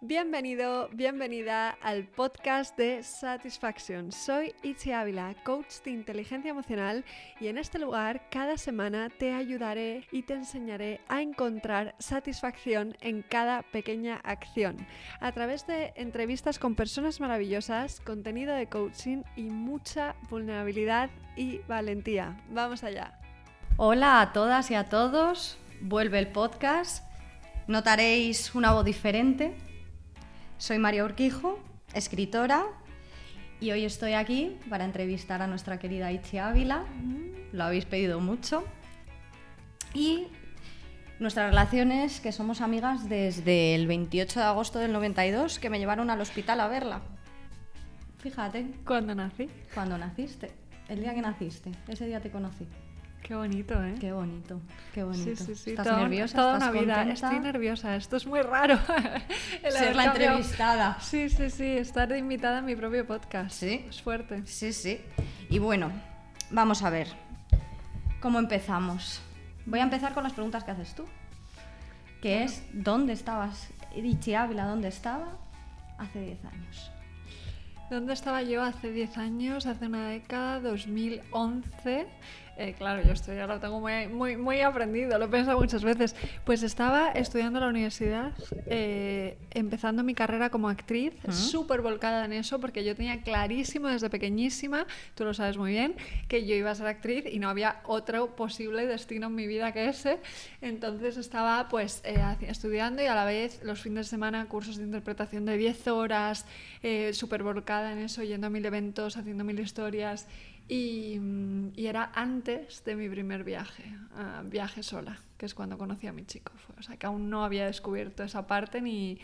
Bienvenido, bienvenida al podcast de Satisfaction. Soy Itzi Ávila, coach de inteligencia emocional y en este lugar cada semana te ayudaré y te enseñaré a encontrar satisfacción en cada pequeña acción a través de entrevistas con personas maravillosas, contenido de coaching y mucha vulnerabilidad y valentía. Vamos allá. Hola a todas y a todos. Vuelve el podcast. Notaréis una voz diferente soy María Urquijo, escritora, y hoy estoy aquí para entrevistar a nuestra querida Ichi Ávila. Lo habéis pedido mucho. Y nuestras relaciones, que somos amigas desde el 28 de agosto del 92, que me llevaron al hospital a verla. Fíjate. ¿Cuándo nací? Cuando naciste. El día que naciste. Ese día te conocí. Qué bonito, ¿eh? Qué bonito, qué bonito. Sí, sí, sí. ¿Estás nerviosa? Toda ¿Estás una vida. contenta? Estoy nerviosa. Esto es muy raro. El Ser la cambiado- entrevistada. Sí, sí, sí. Estar invitada en mi propio podcast. Sí. Es fuerte. Sí, sí. Y bueno, vamos a ver. ¿Cómo empezamos? Voy a empezar con las preguntas que haces tú. Que es, ¿dónde estabas? Ichi Ávila, ¿dónde estaba? Hace 10 años. ¿Dónde estaba yo hace 10 años, hace una década, 2011? Eh, claro, yo esto ya lo tengo muy, muy, muy aprendido, lo he pensado muchas veces. Pues estaba estudiando en la universidad, eh, empezando mi carrera como actriz, Ujú. súper volcada en eso, porque yo tenía clarísimo desde pequeñísima, tú lo sabes muy bien, que yo iba a ser actriz y no había otro posible destino en mi vida que ese. Entonces estaba pues eh, estudiando y a la vez los fines de semana cursos de interpretación de 10 horas, eh, súper volcada en eso, yendo a mil eventos, haciendo mil historias. Y, y era antes de mi primer viaje, ah, viaje sola, que es cuando conocí a mi chico. O sea, que aún no había descubierto esa parte ni...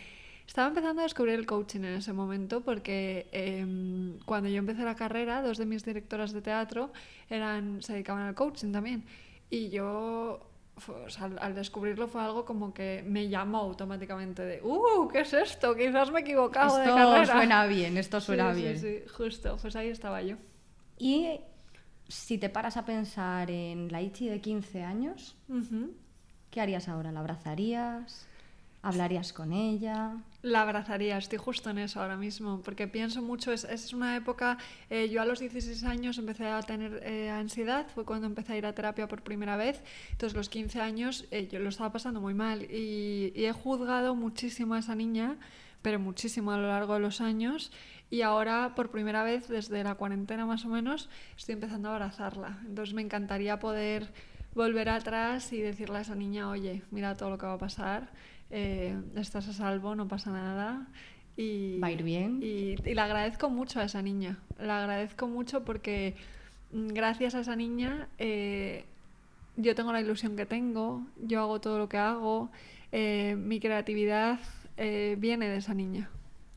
Estaba empezando a descubrir el coaching en ese momento porque em, cuando yo empecé la carrera, dos de mis directoras de teatro eran, se dedicaban al coaching también. Y yo, fue- o sea, al, descubrirlo fue algo como que me llamó automáticamente de, ¡uh! ¿Qué es esto? Quizás me he equivocado de Esto carrera. suena bien, esto Sí, suena sí, bien. Sí, justo, pues ahí estaba yo. Y si te paras a pensar en la Ichi de 15 años. ¿qué harías ahora? ¿La abrazarías? ¿Hablarías con ella? La abrazaría, estoy justo en eso ahora mismo, porque pienso mucho, es, es una época, eh, yo a los 16 años empecé a tener eh, ansiedad, fue cuando empecé a ir a terapia por primera vez, entonces los 15 años eh, yo lo estaba pasando muy mal y, y he juzgado muchísimo a esa niña, pero muchísimo a lo largo de los años y ahora por primera vez desde la cuarentena más o menos estoy empezando a abrazarla, entonces me encantaría poder volver atrás y decirle a esa niña, oye, mira todo lo que va a pasar, eh, estás a salvo, no pasa nada. Y, Va a ir bien. Y, y le agradezco mucho a esa niña, la agradezco mucho porque mm, gracias a esa niña eh, yo tengo la ilusión que tengo, yo hago todo lo que hago, eh, mi creatividad eh, viene de esa niña.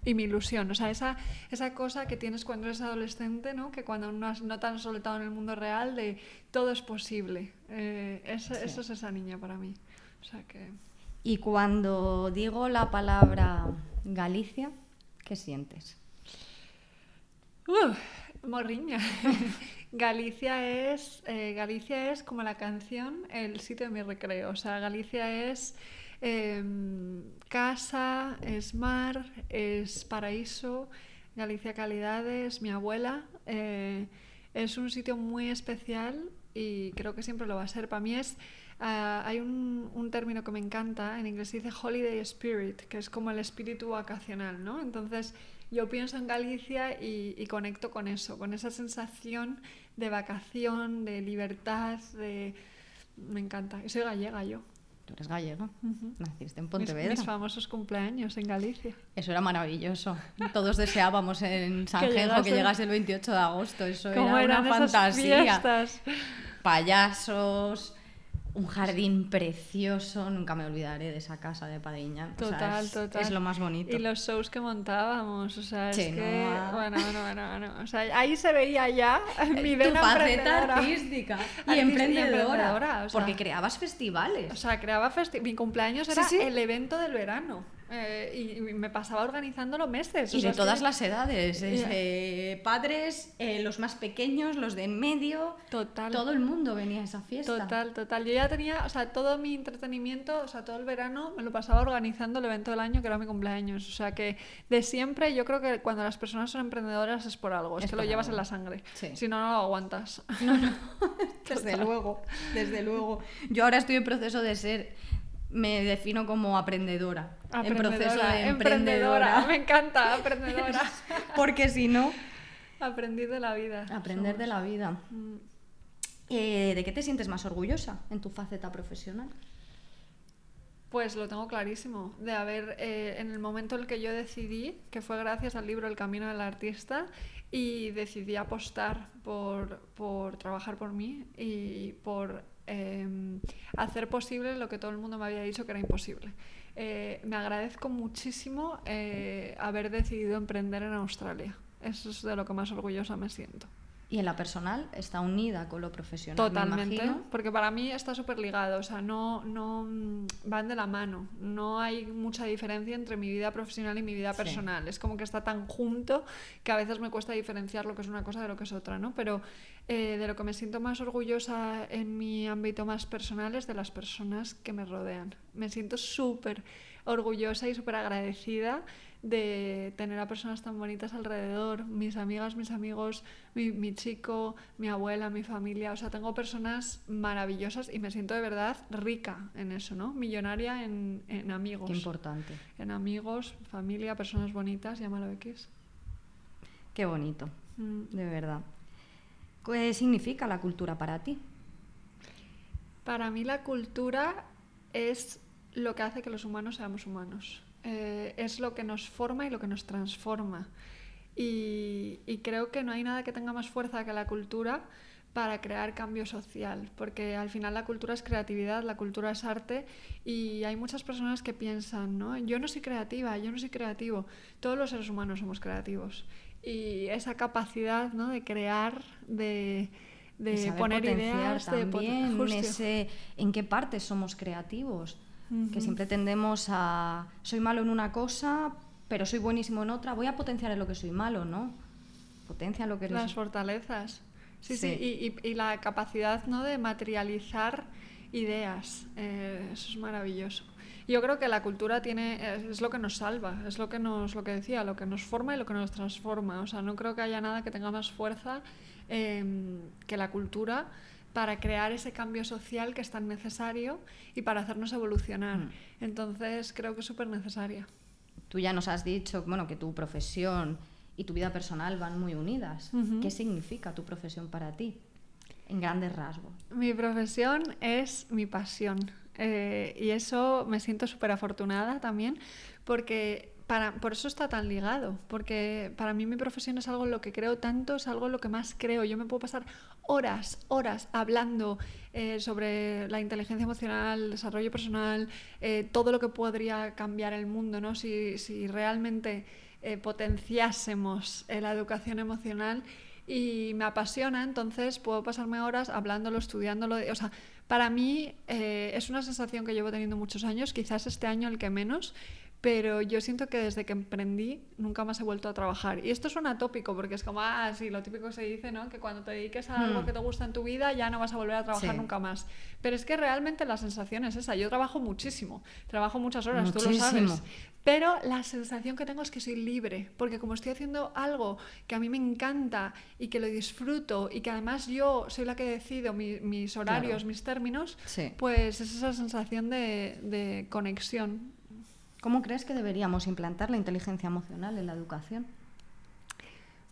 Y mi ilusión, o sea, esa, esa cosa que tienes cuando eres adolescente, ¿no? Que cuando no, has, no te has soltado en el mundo real, de todo es posible. Eh, esa- Sí. Eso es esa niña para mí. O sea que... Y cuando digo la palabra Galicia, ¿qué sientes? Uf, morriña. Galicia es, eh, Galicia es como la canción, el sitio de mi recreo. O sea, Galicia es em, casa, es mar, es paraíso. Galicia calidades, mi abuela. eh, es un sitio muy especial y creo que siempre lo va a ser. Para mí es, ah, hay un, un término que me encanta, en inglés se dice holiday spirit, que es como el espíritu vacacional, ¿no? Entonces yo pienso en Galicia y, y conecto con eso, con esa sensación de vacación, de libertad, de... Me encanta. Soy gallega yo. Tú eres gallega, Ujú. naciste en Mis, Pontevedra. mis famosos cumpleaños en Galicia. Eso era maravilloso. Todos deseábamos en San Que Genjo que llegase- el 28 de agosto. Eso ¿Cómo era eran una esas fantasía. fiestas? Payasos, un jardín precioso. Nunca me olvidaré de esa casa de Padiña. O sea, Total, es, total. es lo más bonito. Y los shows que montábamos, o sea, es Chenoa. que... Bueno, bueno, bueno, bueno. O sea, ahí se veía ya mi tu vena faceta emprendedora. artística y emprendedora. emprendedora, o sea. porque creabas festivales. O sea, creaba festi- Mi cumpleaños era Sí, sí. el evento del verano. Eh, y, me pasaba organizándolo meses. Y de todas las edades, desde padres, eh, los más pequeños, los de en medio. Total. Todo el mundo venía a esa fiesta. Total, total. Yo ya tenía, o sea, todo mi entretenimiento, o sea, todo el verano me lo pasaba organizando el evento del año que era mi cumpleaños. O sea, que de siempre yo creo que cuando las personas son emprendedoras es por algo, es, que lo llevas en la sangre. Si no, no lo aguantas. No, no. desde luego, desde luego. Yo ahora estoy en proceso de ser me defino como aprendedora, en proceso de emprendedora. Me encanta, aprendedora. Porque si no... Aprender de la vida. Aprender de la vida. Mm. Eh, ¿De qué te sientes más orgullosa en tu faceta profesional? Pues lo tengo clarísimo, de haber, eh, en el momento en el que yo decidí, que fue gracias al libro El Camino del Artista, y decidí apostar por, por trabajar por mí y por Em, hacer posible lo que todo el mundo me había dicho que era imposible. Eh, me agradezco muchísimo eh, haber decidido emprender en Australia. Eso es de lo que más orgullosa me siento. Y en la personal está unida con lo profesional. Totalmente, porque para mí está súper ligado, o sea, no, no mm, van de la mano, no hay mucha diferencia entre mi vida profesional y mi vida personal, es como que está tan junto que a veces me cuesta diferenciar lo que es una cosa de lo que es otra, ¿no? Pero eh, de lo que me siento más orgullosa en mi ámbito más personal es de las personas que me rodean. Me siento súper orgullosa y súper agradecida de tener a personas tan bonitas alrededor, mis amigas, mis amigos, mi, chico, mi abuela, mi familia. O sea, tengo personas maravillosas y me siento de verdad rica en eso, ¿no? Millonaria en, amigos. Qué importante. En amigos, familia, personas bonitas, llámalo X. Qué bonito, mm. de verdad. ¿Qué significa la cultura para ti? Para mí la cultura es lo que hace que los humanos seamos humanos. Eh, es lo que nos forma y lo que nos transforma. Y, creo que no hay nada que tenga más fuerza que la cultura para crear cambio social, porque al final la cultura es creatividad, la cultura es arte y hay muchas personas que piensan, ¿no? Yo no soy creativa, yo no soy creativo. Todos los seres humanos somos creativos y esa capacidad, ¿no? De crear, de, poner ideas, también ese, en qué parte somos creativos que siempre tendemos a, soy malo en una cosa, pero soy buenísimo en otra, voy a potenciar en lo que soy malo, ¿no? Potencia lo que eres. Las fortalezas. Sí, sí, Y, la capacidad ¿no? de materializar ideas. Eh, eso es maravilloso. Yo creo que la cultura tiene, es, lo que nos salva, es lo que nos, lo que decía, lo que nos forma y lo que nos transforma. O sea, no creo que haya nada que tenga más fuerza em, que la cultura para crear ese cambio social que es tan necesario y para hacernos evolucionar. Mm. Entonces creo que es súper necesaria. Tú ya nos has dicho bueno, que tu profesión y tu vida personal van muy unidas. ¿Qué significa tu profesión para ti? En grandes rasgos. Mi profesión es mi pasión. Eh, y eso me siento súper afortunada también porque por eso está tan ligado, porque para mí mi profesión es algo en lo que creo tanto, es algo en lo que más creo. Yo me puedo pasar horas, horas hablando eh, sobre la inteligencia emocional, el desarrollo personal, eh, todo lo que podría cambiar el mundo, ¿no? si, si realmente eh, potenciásemos la educación emocional y me apasiona, entonces puedo pasarme horas hablándolo, estudiándolo. O sea, para mí es una sensación que llevo teniendo muchos años, quizás este año el que menos, pero yo siento que desde que emprendí nunca más he vuelto a trabajar. Y esto suena tópico, porque es como, ah, sí, lo típico que se dice, ¿no? Que cuando te dediques a algo hmm. que te gusta en tu vida ya no vas a volver a trabajar nunca más. Pero es que realmente la sensación es esa. Yo trabajo muchísimo, trabajo muchas horas, tú lo sabes. Pero la sensación que tengo es que soy libre, porque como estoy haciendo algo que a mí me encanta y que lo disfruto y que además yo soy la que decido mis horarios, mis términos, pues es esa sensación de, de conexión ¿Cómo crees que deberíamos implantar la inteligencia emocional en la educación?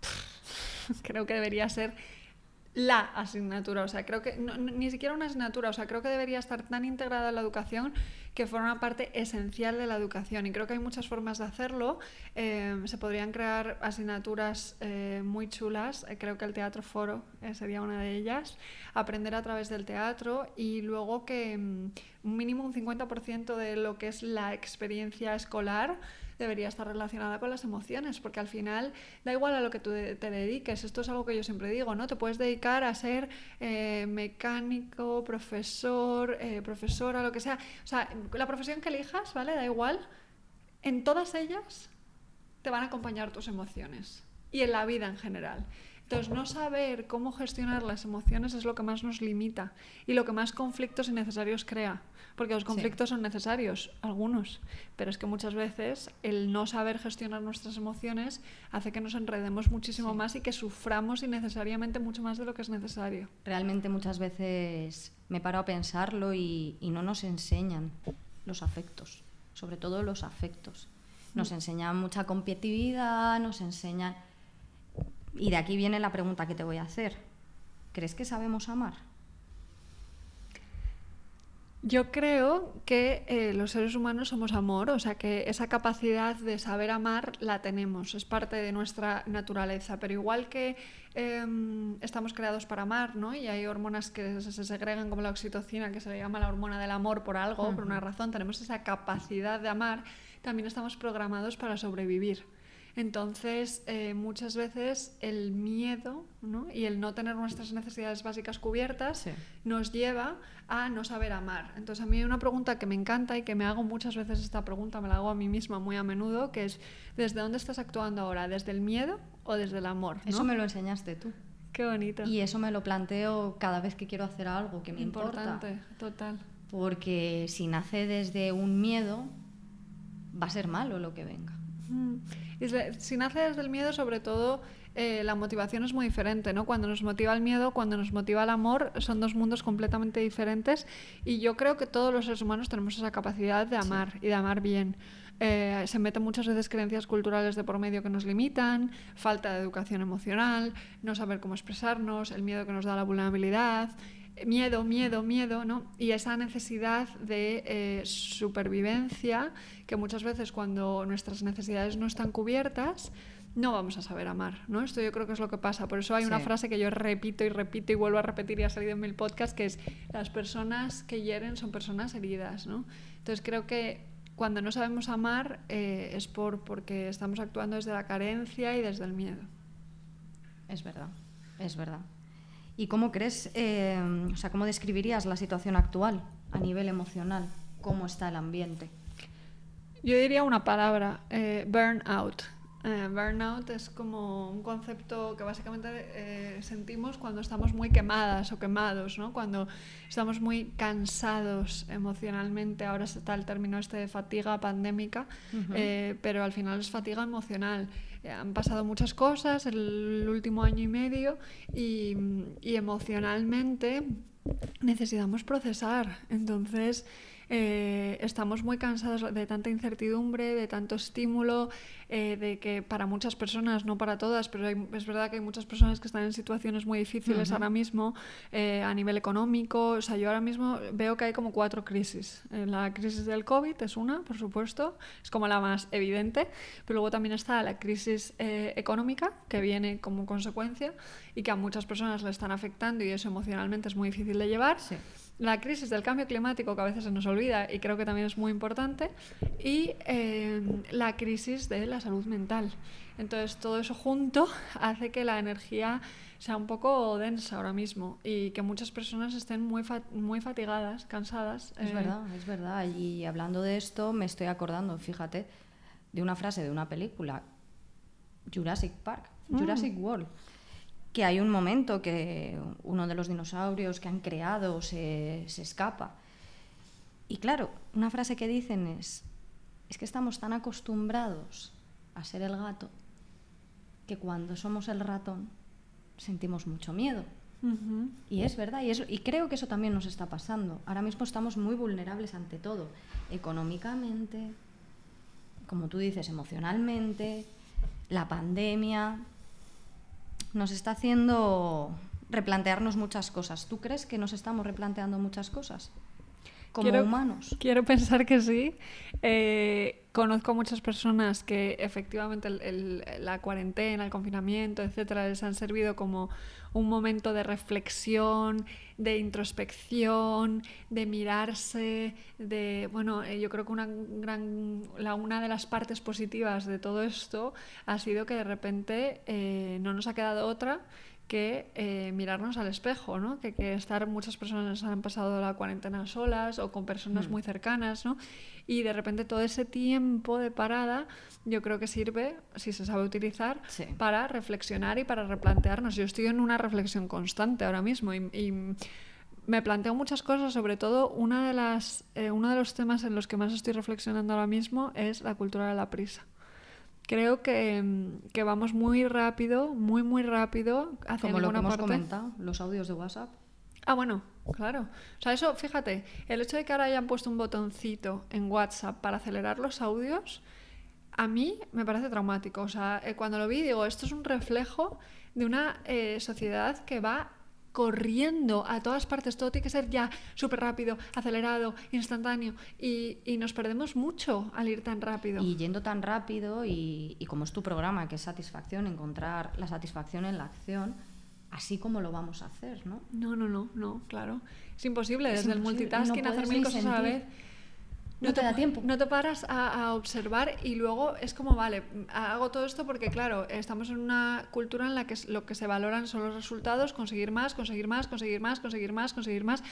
Creo que debería ser la asignatura, o sea, creo que ni siquiera una asignatura, o sea, creo que debería estar tan integrada en la educación que forma parte esencial de la educación y creo que hay muchas formas de hacerlo. Eh, se podrían crear asignaturas eh, muy chulas, eh, creo que el teatro foro sería una de ellas, aprender a través del teatro y luego que mm, mínimo un 50% de lo que es la experiencia escolar debería estar relacionada con las emociones, porque al final da igual a lo que tú te dediques, esto es algo que yo siempre digo, ¿no? Te puedes dedicar a ser eh, mecánico, profesor, eh, profesora, lo que sea. O sea, la profesión que elijas, ¿vale? Da igual en todas ellas te van a acompañar tus emociones y en la vida en general. Entonces, no saber cómo gestionar las emociones es lo que más nos limita y lo que más conflictos innecesarios crea. Porque los conflictos son necesarios, algunos, pero es que muchas veces el no saber gestionar nuestras emociones hace que nos enredemos muchísimo más y que suframos innecesariamente mucho más de lo que es necesario. Realmente muchas veces me paro a pensarlo y, y no nos enseñan los afectos, sobre todo los afectos. Nos mm. enseñan mucha competitividad, nos enseñan y de aquí viene la pregunta que te voy a hacer. ¿Crees que sabemos amar? Yo creo que eh, los seres humanos somos amor, o sea que esa capacidad de saber amar la tenemos, es parte de nuestra naturaleza, pero igual que em, estamos creados para amar, ¿no? Y hay hormonas que se, segregan como la oxitocina, que se le llama la hormona del amor por algo, por una razón, tenemos esa capacidad de amar, también estamos programados para sobrevivir. Entonces, eh, muchas veces el miedo y el no tener nuestras necesidades básicas cubiertas nos lleva a no saber amar. Entonces, a mí hay una pregunta que me encanta y que me hago muchas veces esta pregunta, me la hago a mí misma muy a menudo, que es, ¿desde dónde estás actuando ahora? ¿Desde el miedo o desde el amor? Eso me lo enseñaste tú. Qué bonito. Y eso me lo planteo cada vez que quiero hacer algo que me Importante, importa. total. Porque si nace desde un miedo, va a ser malo lo que venga. Si nace desde el miedo, sobre todo, eh, la motivación es muy diferente, ¿no? Cuando nos motiva el miedo, cuando nos motiva el amor, son dos mundos completamente diferentes y yo creo que todos los seres humanos tenemos esa capacidad de amar y de amar bien. Eh, se meten muchas veces creencias culturales de por medio que nos limitan, falta de educación emocional, no saber cómo expresarnos, el miedo que nos da la vulnerabilidad, miedo, miedo, miedo, ¿no? Y esa necesidad de eh, supervivencia que muchas veces cuando nuestras necesidades no están cubiertas, no vamos a saber amar, ¿no? Esto yo creo que es lo que pasa. Por eso hay una frase que yo repito y repito y vuelvo a repetir y ha salido en mil podcasts, que es las personas que hieren son personas heridas, ¿no? Entonces creo que cuando no sabemos amar eh, es por, porque estamos actuando desde la carencia y desde el miedo. Es verdad, es verdad. ¿Y cómo crees, eh, o sea, cómo describirías la situación actual a nivel emocional? ¿Cómo está el ambiente? Yo diría una palabra, eh, burnout. Eh, burnout es como un concepto que básicamente eh, sentimos cuando estamos muy quemadas o quemados, ¿no? cuando estamos muy cansados emocionalmente. Ahora está el término este de fatiga pandémica, pero al final es fatiga emocional. Han pasado muchas cosas el último año y medio y, y emocionalmente necesitamos procesar. Entonces, eh, estamos muy cansados de tanta incertidumbre, de tanto estímulo, eh, de que para muchas personas, no para todas, pero es verdad que hay muchas personas que están en situaciones muy difíciles ahora mismo eh, a nivel económico. O sea, yo ahora mismo veo que hay como cuatro crisis. la crisis del COVID es una, por supuesto, es como la más evidente, pero luego también está la crisis económica que viene como consecuencia y que a muchas personas le están afectando y eso emocionalmente es muy difícil de llevar. Sí la crisis del cambio climático, que a veces se nos olvida y creo que también es muy importante, y eh, la crisis de la salud mental. Entonces, todo eso junto hace que la energía sea un poco densa ahora mismo y que muchas personas estén muy, muy fatigadas, cansadas. Es eh. verdad, es verdad. Y hablando de esto, me estoy acordando, fíjate, de una frase de una película, Jurassic Park, mm. Jurassic World que hay un momento que uno de los dinosaurios que han creado se, escapa. Y claro, una frase que dicen es, es que estamos tan acostumbrados a ser el gato que cuando somos el ratón sentimos mucho miedo. Y es verdad, y, y creo que eso también nos está pasando. Ahora mismo estamos muy vulnerables ante todo, económicamente, como tú dices, emocionalmente, la pandemia, nos está haciendo replantearnos muchas cosas. ¿Tú crees que nos estamos replanteando muchas cosas? Como humanos. Quiero pensar que sí. Eh, conozco muchas personas que efectivamente la cuarentena, el confinamiento, etcétera, les han servido como un momento de reflexión, de introspección, de mirarse, de bueno, eh, yo creo que una gran la, una de las partes positivas de todo esto ha sido que de repente eh, no nos ha quedado otra que eh, mirarnos al espejo, ¿no? Que, que, estar muchas personas han pasado la cuarentena solas o con personas Mm. muy cercanas, ¿no? Y de repente todo ese tiempo de parada yo creo que sirve, si se sabe utilizar, Sí. para reflexionar y para replantearnos. Yo estoy en una reflexión constante ahora mismo y, y me planteo muchas cosas, sobre todo una de las, eh, uno de los temas en los que más estoy reflexionando ahora mismo es la cultura de la prisa. Creo que, mm, que vamos muy rápido, muy, muy rápido hacia Como lo que hemos parte. comentado, los audios de WhatsApp. Ah, bueno, claro. O sea, eso, fíjate, el hecho de que ahora hayan puesto un botoncito en WhatsApp para acelerar los audios, a mí me parece traumático. O sea, eh, cuando lo vi, digo, esto es un reflejo de una eh, sociedad que va corriendo a todas partes, todo tiene que ser ya súper rápido, acelerado, instantáneo, y, y nos perdemos mucho al ir tan rápido. Y yendo tan rápido y, y como es tu programa, que es satisfacción, encontrar la satisfacción en la acción, así como lo vamos a hacer, ¿no? No, no, no, no, claro. Es imposible Es desde el imposible, multitasking no hacer mil cosas a la sentir. vez. No te da tiempo. No te paras a, a observar y luego es como, vale, hago todo esto porque, claro, estamos en una cultura en la que lo que se valoran son los resultados, conseguir más, conseguir más, conseguir más, conseguir más, conseguir más.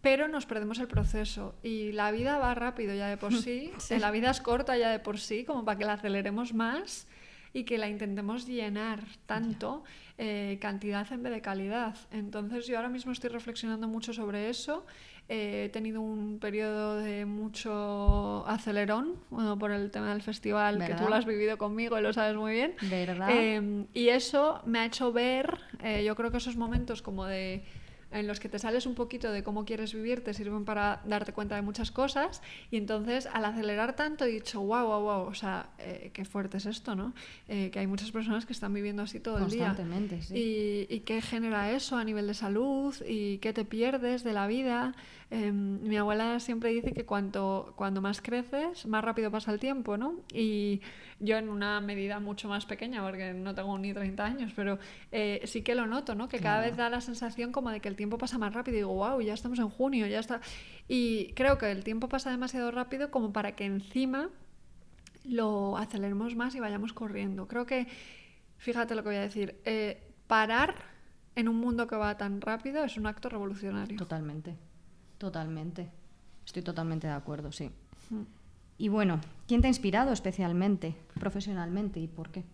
Pero nos perdemos el proceso y la vida va rápido ya de por sí, Sí. la vida es corta ya de por sí, como para que la aceleremos más y que la intentemos llenar tanto eh, cantidad en vez de calidad. Entonces yo ahora mismo estoy reflexionando mucho sobre eso. He tenido un periodo de mucho acelerón bueno, por el tema del festival, que tú lo has vivido conmigo y lo sabes muy bien. ¿Verdad? Eh, y eso me ha hecho ver, eh, yo creo que esos momentos como de en los que te sales un poquito de cómo quieres vivir te sirven para darte cuenta de muchas cosas y entonces al acelerar tanto he dicho wow wow wow o sea eh, qué fuerte es esto no Eh, que hay muchas personas que están viviendo así todo el día Constantemente, sí. y, y qué genera eso a nivel de salud y qué te pierdes de la vida. Em, mi abuela siempre dice que cuanto, cuando más creces, más rápido pasa el tiempo, ¿no? Y yo en una medida mucho más pequeña, porque no tengo ni 30 años, pero eh, sí que lo noto, ¿no? Que cada Claro. vez da la sensación como de que el tiempo pasa más rápido. Y digo, wow, ya estamos en junio, ya está. Y creo que el tiempo pasa demasiado rápido como para que encima lo aceleremos más y vayamos corriendo. Creo que, fíjate lo que voy a decir, eh, parar en un mundo que va tan rápido es un acto revolucionario. Totalmente, totalmente. Estoy totalmente de acuerdo, sí. Mm. Y bueno, ¿quién te ha inspirado especialmente, profesionalmente y por qué?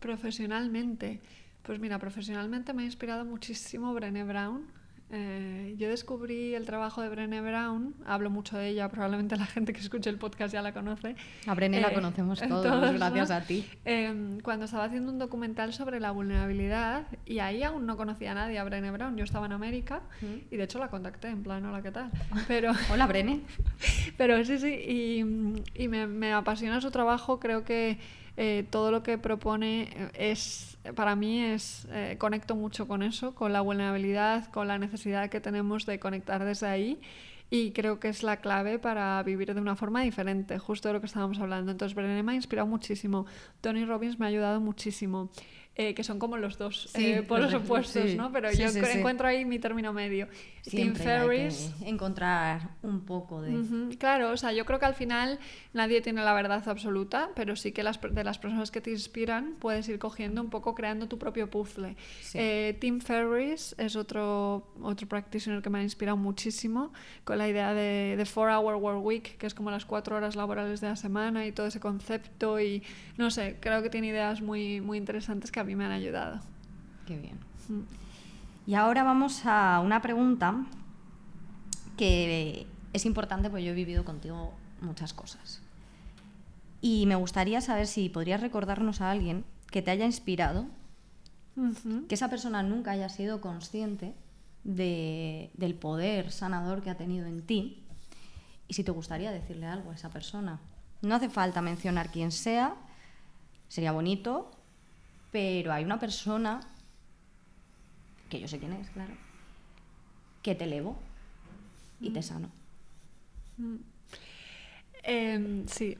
Profesionalmente, pues mira, profesionalmente me ha inspirado muchísimo Brené Brown. Eh, yo descubrí el trabajo de Brené Brown, hablo mucho de ella, probablemente la gente que escuche el podcast ya la conoce. A Brené la Eh, conocemos todos, todos, gracias ¿no? a ti. Eh, cuando estaba haciendo un documental sobre la vulnerabilidad, y ahí aún no conocía a nadie a Brené Brown, yo estaba en América Mm. y de hecho la contacté en plan, hola, ¿qué tal? Pero, Hola, Brené. pero sí, sí, y, y me, me apasiona su trabajo, creo que eh, todo lo que propone eh, es, para mí es, eh, conecto mucho con eso, con la vulnerabilidad, con la necesidad que tenemos de conectar desde ahí y creo que es la clave para vivir de una forma diferente, justo de lo que estábamos hablando. Entonces, Brené me ha inspirado muchísimo, Tony Robbins me ha ayudado muchísimo, eh, que son como los dos Sí, eh, polos los- opuestos, sí. ¿no? Pero Sí, yo encuentro ahí mi término medio. Tim hay que encontrar un poco de... Ujú, Claro, o sea, yo creo que al final nadie tiene la verdad absoluta, pero sí que las, de las personas que te inspiran puedes ir cogiendo un poco, creando tu propio puzzle. Eh, Tim Ferriss es otro, otro practitioner que me ha inspirado muchísimo con la idea de, de 4-Hour Work Week, que es como las cuatro horas laborales de la semana y todo ese concepto y no sé, creo que tiene ideas muy, muy interesantes que a mí me han ayudado. Qué bien. Mm. Y ahora vamos a una pregunta que es importante porque yo he vivido contigo muchas cosas. Y me gustaría saber si podrías recordarnos a alguien que te haya inspirado, que esa persona nunca haya sido consciente de- del poder sanador que ha tenido en ti y si te gustaría decirle algo a esa persona. No hace falta mencionar quién sea, sería bonito, pero hay una persona, que yo sé quién es, claro, que te elevo y te sano. Em, sí,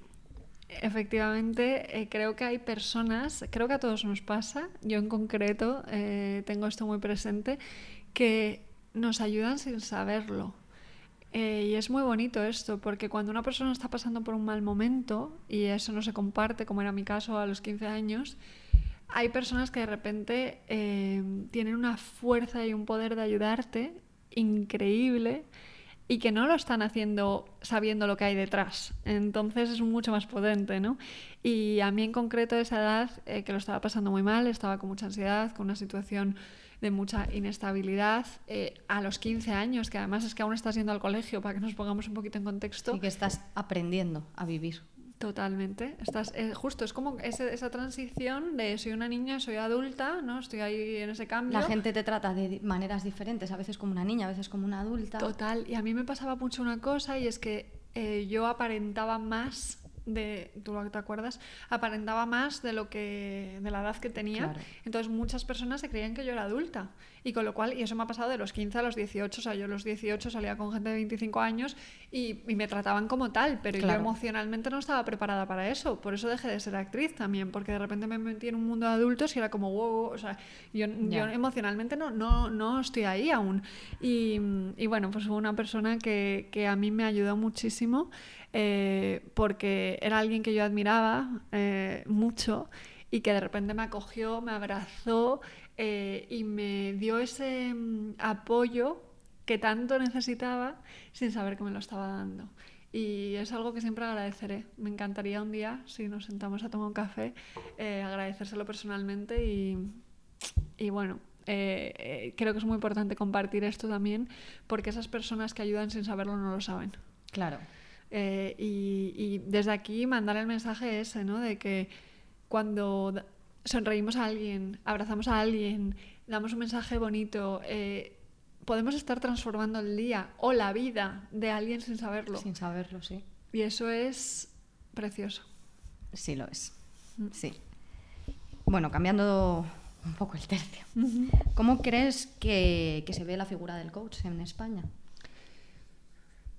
efectivamente, eh, creo que hay personas, creo que a todos nos pasa, yo en concreto eh, tengo esto muy presente, que nos ayudan sin saberlo. Eh, y es muy bonito esto, porque cuando una persona está pasando por un mal momento, y eso no se comparte, como era mi caso a los 15 años, hay personas que de repente eh, tienen una fuerza y un poder de ayudarte increíble y que no lo están haciendo sabiendo lo que hay detrás. Entonces es mucho más potente, ¿no? Y a mí en concreto esa edad, eh, que lo estaba pasando muy mal, estaba con mucha ansiedad, con una situación de mucha inestabilidad, eh, a los 15 años, que además es que aún estás yendo al colegio, para que nos pongamos un poquito en contexto. Y que estás aprendiendo a vivir. Totalmente. Estás, eh, justo, es como ese, esa transición de soy una niña, soy adulta, ¿no? Estoy ahí en ese cambio. La gente te trata de maneras diferentes, a veces como una niña, a veces como una adulta. Total. Y a mí me pasaba mucho una cosa y es que eh, yo aparentaba más de, tú lo que te acuerdas, aparentaba más de lo que de la edad que tenía. Entonces muchas personas se creían que yo era adulta. Y con lo cual, y eso me ha pasado de los 15 a los 18, o sea, yo a los 18 salía con gente de 25 años y, y me trataban como tal, pero yo emocionalmente no estaba preparada para eso. Por eso dejé de ser actriz también, porque de repente me metí en un mundo de adultos y era como, wow, o sea, yo, yo emocionalmente no, no, no estoy ahí aún. Y, y bueno, pues hubo una persona que, que a mí me ayudó muchísimo eh, porque era alguien que yo admiraba eh, mucho y que de repente me acogió, me abrazó eh, y me dio ese mm, apoyo que tanto necesitaba sin saber que me lo estaba dando. Y es algo que siempre agradeceré. Me encantaría un día, si nos sentamos a tomar un café, agradecérselo personalmente y, y bueno, creo que es muy importante compartir esto también porque esas personas que ayudan sin saberlo no lo saben. Claro. Eh, y, desde aquí mandar el mensaje ese, ¿no? De que cuando sonreímos a alguien, abrazamos a alguien, damos un mensaje bonito, eh, podemos estar transformando el día o la vida de alguien sin saberlo. Sin saberlo, sí. Y eso es precioso. Sí, lo es. Mm. Sí. Bueno, cambiando un poco el tercio. ¿Cómo crees que se ve la figura del coach en España?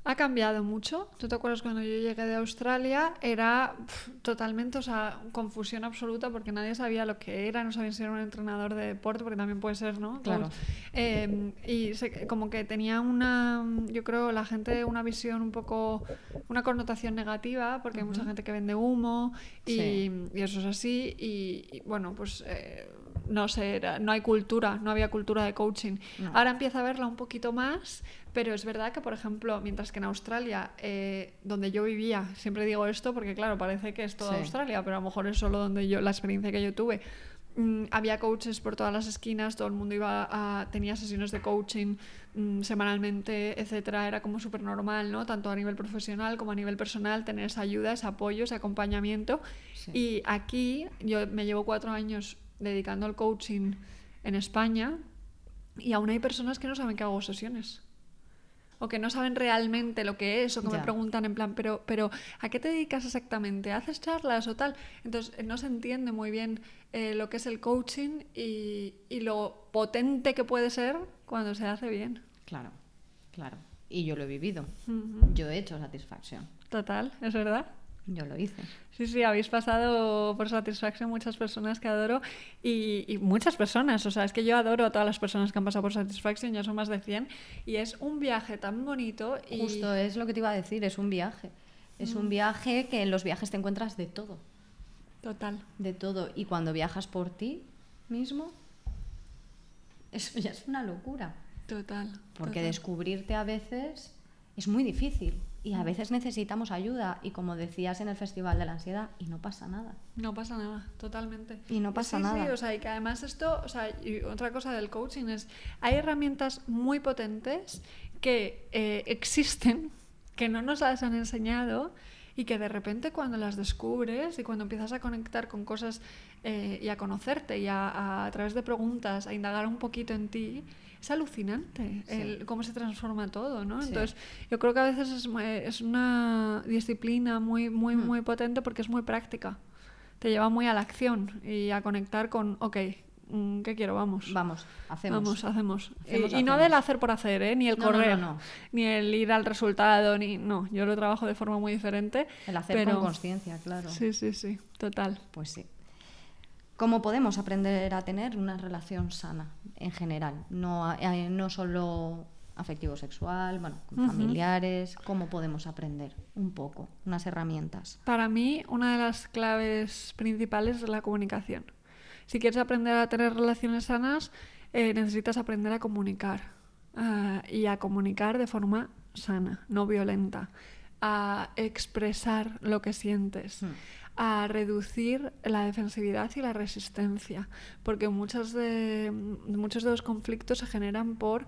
Ha cambiado mucho. ¿Tú te acuerdas cuando yo llegué de Australia? Era totalmente, o sea, confusión absoluta porque nadie sabía lo que era, no sabían si era un entrenador de deporte, porque también puede ser, ¿no? Claro. Em, y como que tenía una, yo creo, la gente una visión un poco, una connotación negativa, porque hay mucha gente que vende humo y, eso es así. Y, bueno, pues eh, no sé, no hay cultura, no había cultura de coaching. Ahora empieza a verla un poquito más, pero es verdad que, por ejemplo, mientras que en Australia, eh, donde yo vivía, siempre digo esto porque, claro, parece que es toda Australia, pero a lo mejor es solo donde yo, la experiencia que yo tuve. Mm, había coaches por todas las esquinas, todo el mundo iba a, tenía sesiones de coaching mm, semanalmente, etcétera. Era como súper normal, ¿no? Tanto a nivel profesional como a nivel personal, tener esa ayuda, ese apoyo, ese acompañamiento. Y aquí yo me llevo cuatro años dedicando al coaching en España y aún hay personas que no saben que hago sesiones o que no saben realmente lo que es o que me preguntan en plan, pero, pero ¿a qué te dedicas exactamente? ¿Haces charlas o tal? Entonces no se entiende muy bien eh, lo que es el coaching y, y, lo potente que puede ser cuando se hace bien. Claro, claro. Y yo lo he vivido. Yo he hecho satisfacción. Total, es verdad. Yo lo hice. Sí, sí, habéis pasado por Satisfaction muchas personas que adoro y, muchas personas, o sea, es que yo adoro a todas las personas que han pasado por Satisfaction, ya son más de 100 y es un viaje tan bonito. Y... Justo es lo que te iba a decir, es un viaje. Es un mm. viaje que en los viajes te encuentras de todo. Total. De todo. Y cuando viajas por ti mismo, eso ya es una locura. Total. Porque descubrirte a veces es muy difícil. Y a veces necesitamos ayuda y como decías en el Festival de la Ansiedad, y no pasa nada. No pasa nada, totalmente. Y no pasa nada. Sí, o sea, y que además esto, o sea, y otra cosa del coaching es, hay herramientas muy potentes que eh, existen, que no nos las han enseñado y que de repente cuando las descubres y cuando empiezas a conectar con cosas eh, y a conocerte y a, a, través de preguntas, a indagar un poquito en ti, es alucinante el, cómo se transforma todo, ¿no? Entonces, yo creo que a veces es, es una disciplina muy, muy, mm. muy potente porque es muy práctica. Te lleva muy a la acción y a conectar con, ok, mm, ¿qué quiero? Vamos. Vamos, hacemos. Vamos, hacemos. y, no del hacer por hacer, ¿eh? ni el correr, ni el ir al resultado, ni no. Yo lo trabajo de forma muy diferente. El hacer con conciencia, claro. Sí, sí, sí, total. Pues sí. ¿Cómo podemos aprender a tener una relación sana en general? No, eh, no solo afectivo-sexual, bueno, con familiares. ¿Cómo podemos aprender un poco? Unas herramientas. Para mí, una de las claves principales es la comunicación. Si quieres aprender a tener relaciones sanas, eh, necesitas aprender a comunicar ah, y a comunicar de forma sana, no violenta, a expresar lo que sientes. Hmm. a reducir la defensividad y la resistencia, porque muchos de, muchos de los conflictos se generan por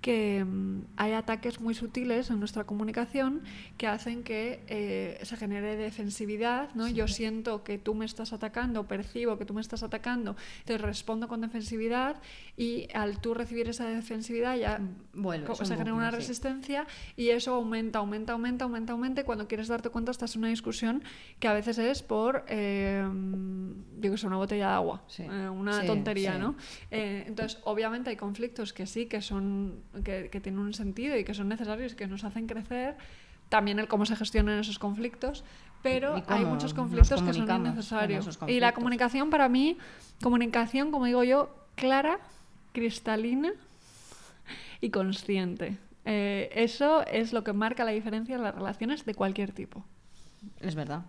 que mm, hay ataques muy sutiles en nuestra comunicación que hacen que eh, se genere defensividad, ¿no? Yo siento que tú me estás atacando, percibo que tú me estás atacando, te respondo con defensividad y al tú recibir esa defensividad ya un se genera bucle, una sí. resistencia y eso aumenta, aumenta, aumenta, aumenta, aumenta y cuando quieres darte cuenta estás en una discusión que a veces es por, eh, yo que sé, una botella de agua, Sí. eh, una Sí, tontería, sí. ¿no? Eh, entonces, obviamente hay conflictos que sí, que son que, que tienen un sentido y que son necesarios y que nos hacen crecer. También el cómo se gestionan esos conflictos, pero hay muchos conflictos que son innecesarios. Y la comunicación para mí, comunicación, como digo yo, clara, cristalina y consciente. Eh, eso es lo que marca la diferencia en las relaciones de cualquier tipo. Es verdad.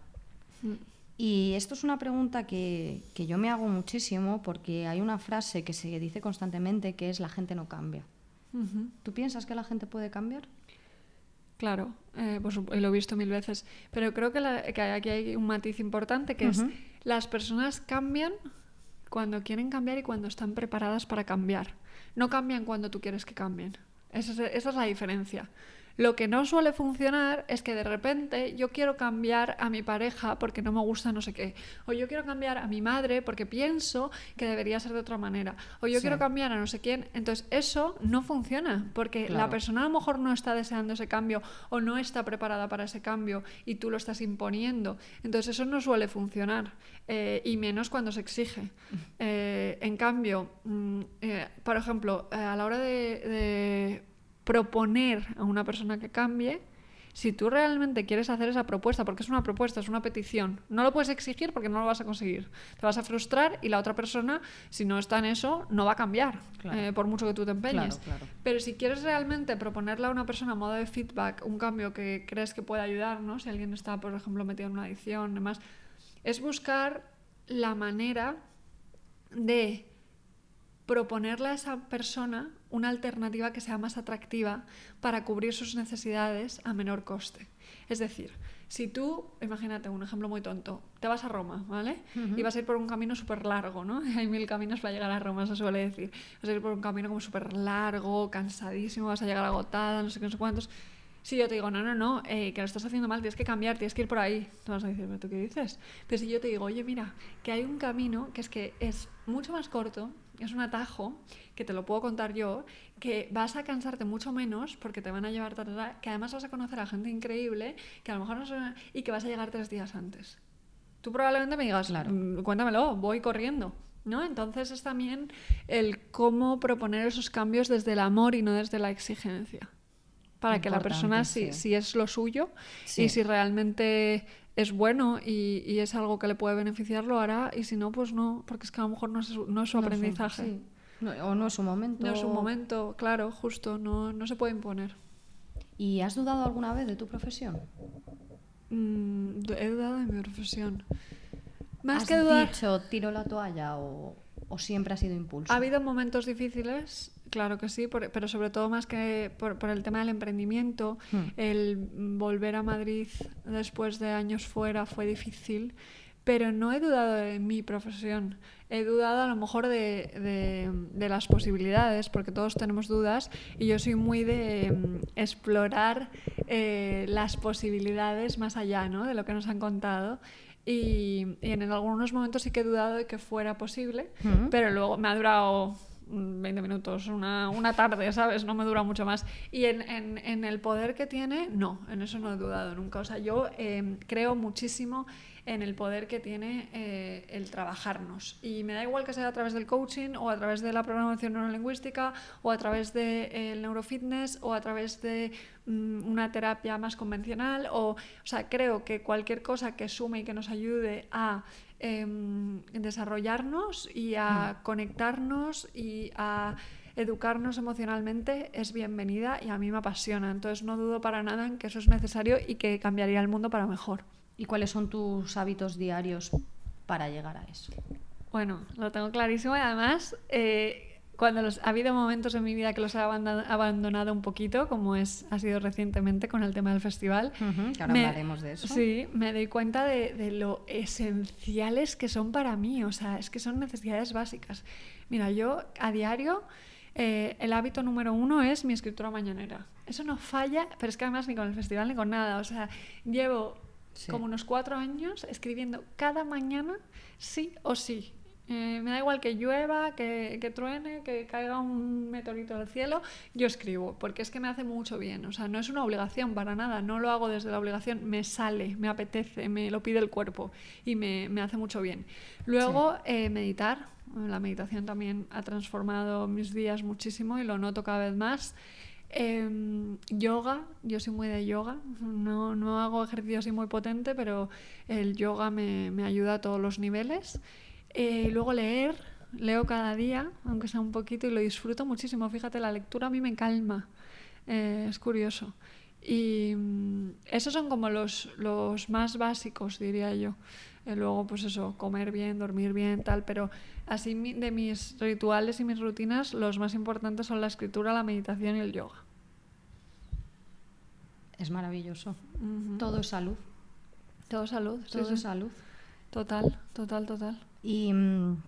Mm. Y esto es una pregunta que, que yo me hago muchísimo porque hay una frase que se dice constantemente que es la gente no cambia. ¿Tú piensas que la gente puede cambiar? Claro, eh, y lo he visto mil veces. Pero creo que, la- que aquí hay un matiz importante que Ujú. es las personas cambian cuando quieren cambiar y cuando están preparadas para cambiar. No cambian cuando tú quieres que cambien. Esa es, esa es la diferencia. Lo que no suele funcionar es que de repente yo quiero cambiar a mi pareja porque no me gusta no sé qué. O yo quiero cambiar a mi madre porque pienso que debería ser de otra manera. O yo Sí. quiero cambiar a no sé quién. Entonces eso no funciona porque la persona a lo mejor no está deseando ese cambio o no está preparada para ese cambio y tú lo estás imponiendo. Entonces eso no suele funcionar eh, y menos cuando se exige. Eh, en cambio, mm, eh, por ejemplo, a la hora de proponer a una persona que cambie, si tú realmente quieres hacer esa propuesta, porque es una propuesta, es una petición, no lo puedes exigir porque no lo vas a conseguir. Te vas a frustrar y la otra persona, si no está en eso, no va a cambiar, Claro. eh, por mucho que tú te empeñes. Claro, claro. Pero si quieres realmente proponerle a una persona a modo de feedback un cambio que crees que puede ayudar, ¿no? si alguien está, por ejemplo, metido en una adicción, demás, es buscar la manera de proponerle a esa persona una alternativa que sea más atractiva para cubrir sus necesidades a menor coste. Es decir, si tú, imagínate un ejemplo muy tonto, te vas a Roma, ¿vale? Y vas a ir por un camino súper largo, ¿no? Hay mil caminos para llegar a Roma, se suele decir. Vas a ir por un camino como súper largo, cansadísimo, vas a llegar agotada, no sé qué, no sé cuántos. Si yo te digo, no, no, no, eh, que lo estás haciendo mal, tienes que cambiar, tienes que ir por ahí, tú vas a decir, ¿pero tú qué dices? Pero si yo te digo, oye, mira, que hay un camino que es que es mucho más corto, es un atajo, que te lo puedo contar yo, que vas a cansarte mucho menos porque te van a llevar, que además vas a conocer a gente increíble, que a lo mejor no y que vas a llegar tres días antes. Tú probablemente me digas, Claro. "Mm, cuéntamelo, voy corriendo. ¿No? Entonces es también el cómo proponer esos cambios desde el amor y no desde la exigencia. Para que la persona, Importante, si, sí. si es lo suyo Sí. y si realmente es bueno y, y es algo que le puede beneficiar, lo hará. Y si no, pues no, porque es que a lo mejor no es su, no es su No aprendizaje. sí. No, o no es su momento. No es un momento, claro, justo, no, no se puede imponer. ¿Y has dudado alguna vez de tu profesión? Mm, he dudado de mi profesión. Más ¿Has que dudar, dicho tiro la toalla o, o siempre ha sido impulso? ha habido momentos difíciles, claro que sí, por- pero sobre todo más que por, por el tema del emprendimiento, Hmm. el volver a Madrid después de años fuera fue difícil, pero no he dudado de mi profesión. He dudado a lo mejor de, de- de las posibilidades, porque todos tenemos dudas, y yo soy muy de mm, explorar eh, las posibilidades más allá ¿no? de lo que nos han contado. Y, y en algunos momentos sí que he dudado de que fuera posible, Ujú. pero luego me ha durado 20 minutos, una, una tarde, ¿sabes? No me dura mucho más. Y en, en- el poder que tiene, no, en eso no he dudado nunca. O sea, yo eh, creo muchísimo en el poder que tiene eh, el trabajarnos. Y me da igual que sea a través del coaching o a través de la programación neurolingüística o a través del neurofitness o a través de mm, una terapia más convencional. O, o sea, creo que cualquier cosa que sume y que nos ayude a em, desarrollarnos y a conectarnos y a educarnos emocionalmente es bienvenida y a mí me apasiona. Entonces no dudo para nada en que eso es necesario y que cambiaría el mundo para mejor. ¿Y cuáles son tus hábitos diarios para llegar a eso? Bueno, lo tengo clarísimo y además eh, cuando los, ha habido momentos en mi vida que los he abandon- abandonado un poquito, como es, ha sido recientemente con el tema del festival. Que ahora me- hablaremos de eso. Sí, me doy cuenta de, de lo esenciales que son para mí, o sea, es que son necesidades básicas. Mira, yo a diario eh, el hábito número uno es mi escritura mañanera. Eso no falla, pero es que además ni con el festival ni con nada. O sea, llevo Sí. como unos cuatro años escribiendo cada mañana sí o sí. Eh, me da igual que llueva, que, que truene, que caiga un meteorito del cielo, yo escribo, porque es que me hace mucho bien. O sea, no es una obligación para nada, no lo hago desde la obligación, me sale, me apetece, me lo pide el cuerpo y me, me hace mucho bien. Luego, eh, meditar. La meditación también ha transformado mis días muchísimo y lo noto cada vez más. Em, yoga, yo soy muy de yoga, no, no hago ejercicio así muy potente, pero el yoga me, me ayuda a todos los niveles. Eh, y luego leer, leo cada día, aunque sea un poquito, y lo disfruto muchísimo. Fíjate, la lectura a mí me calma, eh, es curioso. Y mm, esos son como los, los más básicos, diría yo. Eh, luego, pues eso, comer bien, dormir bien, tal, pero así mi- de mis rituales y mis rutinas, los más importantes son la escritura, la meditación y el yoga. Es maravilloso. Todo es salud. Todo salud, sí, Todo sí. es salud. Total, total, total. Y mm,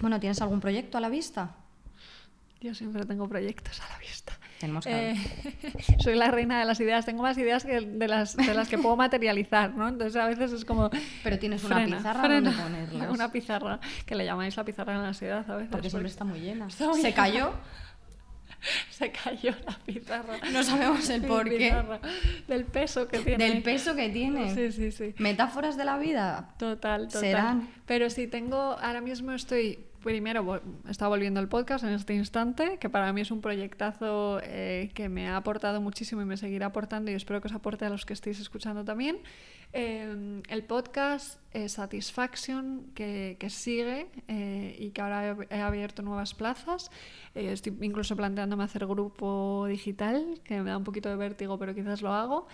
bueno, ¿tienes algún proyecto a la vista? Yo siempre tengo proyectos a la vista. Tenemos Eh, soy la reina de las ideas. Tengo más ideas que de las, de las que puedo materializar, ¿no? Entonces a veces es como... Pero tienes una frena, pizarra frena. donde ponerlas. Una pizarra, que le llamáis la pizarra de la ansiedad a veces. Porque siempre está muy llena. Está muy Se llena. cayó. Se cayó la pizarra. No sabemos el por qué. Del peso que tiene. Del peso que tiene. Sí, sí, sí. Metáforas de la vida. Total, total. Serán. Pero sí tengo, ahora mismo estoy, primero está volviendo el podcast en este instante, que para mí es un proyectazo eh, que me ha aportado muchísimo y me seguirá aportando y espero que os aporte a los que estéis escuchando también. Eh, el podcast eh, Satisfaction que, que sigue eh, y que ahora he, he abierto nuevas plazas. Eh, estoy incluso planteándome hacer grupo digital, que me da un poquito de vértigo, pero quizás lo hago.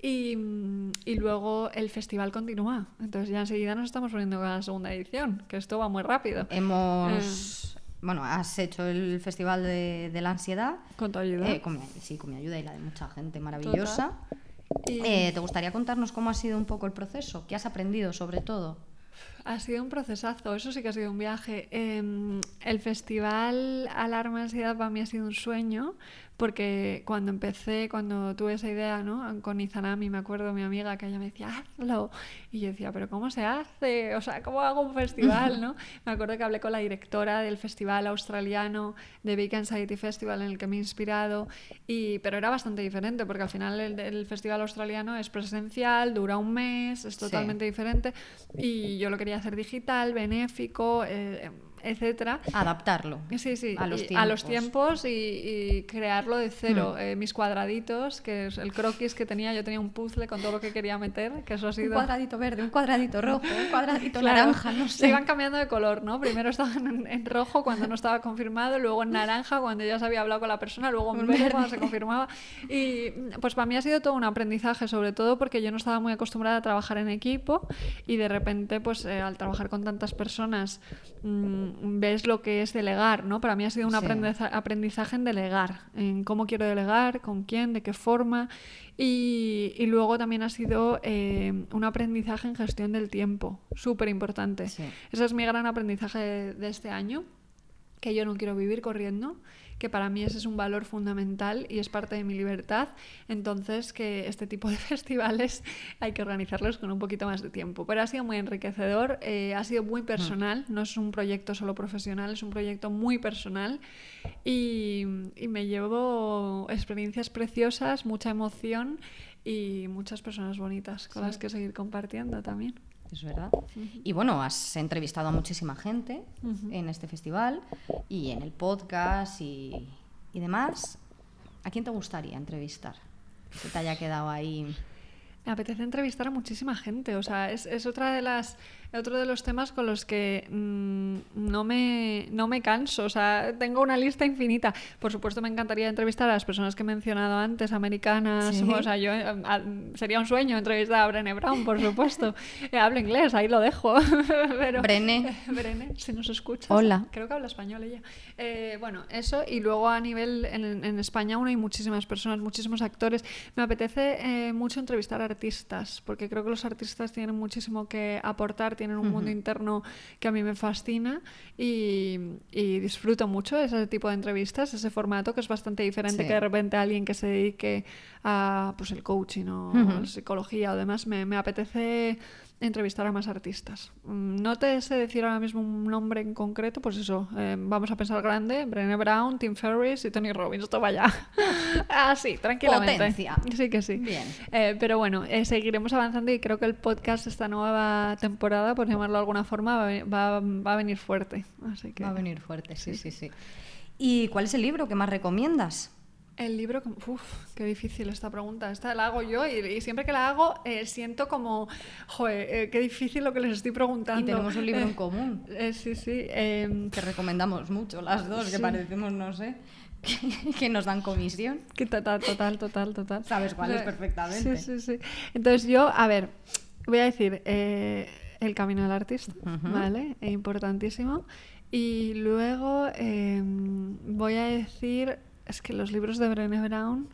Y, mm, y luego el festival continúa. Entonces ya enseguida nos estamos poniendo con la segunda edición, que esto va muy rápido. Hemos. Bueno, has hecho el Festival de, de la Ansiedad. Con tu ayuda. Eh, con sí, con mi ayuda y la de mucha gente maravillosa. Y Eh, ¿Te gustaría contarnos cómo ha sido un poco el proceso? ¿Qué has aprendido sobre todo? Ha sido un procesazo, eso sí que ha sido un viaje. Eh, el festival Alarma Ansiedad para mí ha sido un sueño, porque cuando empecé, cuando tuve esa idea, ¿no? Con Izanami, me acuerdo mi amiga que ella me decía, hazlo. Y yo decía, ¿pero cómo se hace? O sea, ¿cómo hago un festival, no? Me acuerdo que hablé con la directora del festival australiano, de Big Anxiety Festival, en el que me he inspirado, y, pero era bastante diferente, porque al final el, el festival australiano es presencial, dura un mes, es Sí. totalmente diferente, y yo lo quería hacer digital, benéfico, eh, etcétera. Adaptarlo. Sí, sí, A los y- a los tiempos. y, y crearlo de cero. Eh, mis cuadraditos, que es el croquis que tenía, yo tenía un puzzle con todo lo que quería meter, que eso ha Un sido... cuadradito verde, un cuadradito rojo, un cuadradito Claro, naranja, no Se sé. iban cambiando de color, ¿no? Primero estaban en, en rojo cuando no estaba confirmado, luego en naranja cuando ya se había hablado con la persona, luego en verde. cuando se confirmaba. Y pues para mí ha sido todo un aprendizaje, sobre todo porque yo no estaba muy acostumbrada a trabajar en equipo y de repente, pues eh, al trabajar con tantas personas, mm, ves lo que es delegar, ¿no? Para mí ha sido un Sí. aprendizaje en delegar, en cómo quiero delegar, con quién, de qué forma. Y, y luego también ha sido eh, un aprendizaje en gestión del tiempo, súper importante. Sí. Ese es mi gran aprendizaje de, de este año, que yo no quiero vivir corriendo, que para mí ese es un valor fundamental y es parte de mi libertad. Entonces, que este tipo de festivales hay que organizarlos con un poquito más de tiempo. Pero ha sido muy enriquecedor, eh, ha sido muy personal, no es un proyecto solo profesional, es un proyecto muy personal y, y me llevo experiencias preciosas, mucha emoción y muchas personas bonitas con las que seguir compartiendo también. Es verdad. Y bueno, has entrevistado a muchísima gente en este festival y en el podcast y, y demás. ¿A quién te gustaría entrevistar? Que te haya quedado ahí. Me apetece entrevistar a muchísima gente, o sea, es, es otra de las otro de los temas con los que mm, no, me, no me canso. O sea, tengo una lista infinita. Por supuesto, me encantaría entrevistar a las personas que he mencionado antes, americanas. Sí. O sea, yo eh, a- sería un sueño entrevistar a Brené Brown, por supuesto. Eh, habla inglés, ahí lo dejo. Pero, Brené. Brené, si nos escuchas. Hola. Creo que habla español ella. Eh, bueno, eso. Y luego a nivel en, en España aún hay muchísimas personas, muchísimos actores. Me apetece eh, mucho entrevistar a artistas, porque creo que los artistas tienen muchísimo que aportar, tienen un mundo interno que a mí me fascina y, y disfruto mucho ese tipo de entrevistas, ese formato que es bastante diferente Sí. que de repente alguien que se dedique a pues el coaching o Ujú. psicología o demás. Me, me apetece entrevistar a más artistas. Mm, No te sé decir ahora mismo un nombre en concreto, pues eso, eh, vamos a pensar grande, Brené Brown, Tim Ferriss y Tony Robbins, toma ya. ah, sí, tranquilamente. Potencia. Sí que sí. Bien. Eh, pero bueno, eh, seguiremos avanzando y creo que el podcast, esta nueva temporada, por llamarlo de alguna forma, va, va- va a venir fuerte. Así que... Va a venir fuerte, sí, sí, sí. ¿Y cuál es el libro que más recomiendas? El libro, como- uf, qué difícil esta pregunta. Esta la hago yo y, y siempre que la hago eh, siento como, joder, eh, qué difícil lo que les estoy preguntando. Y tenemos un libro en común. eh, sí, sí. em, Que recomendamos mucho las dos, que parecemos, no sé, que, que nos dan comisión. que total, total, total, total. Sabes cuál es perfectamente. Sí, sí, sí. Entonces yo, a ver, voy a decir El camino del artista. ¿vale? E importantísimo. Y luego em, voy a decir, es que los libros de Brené Brown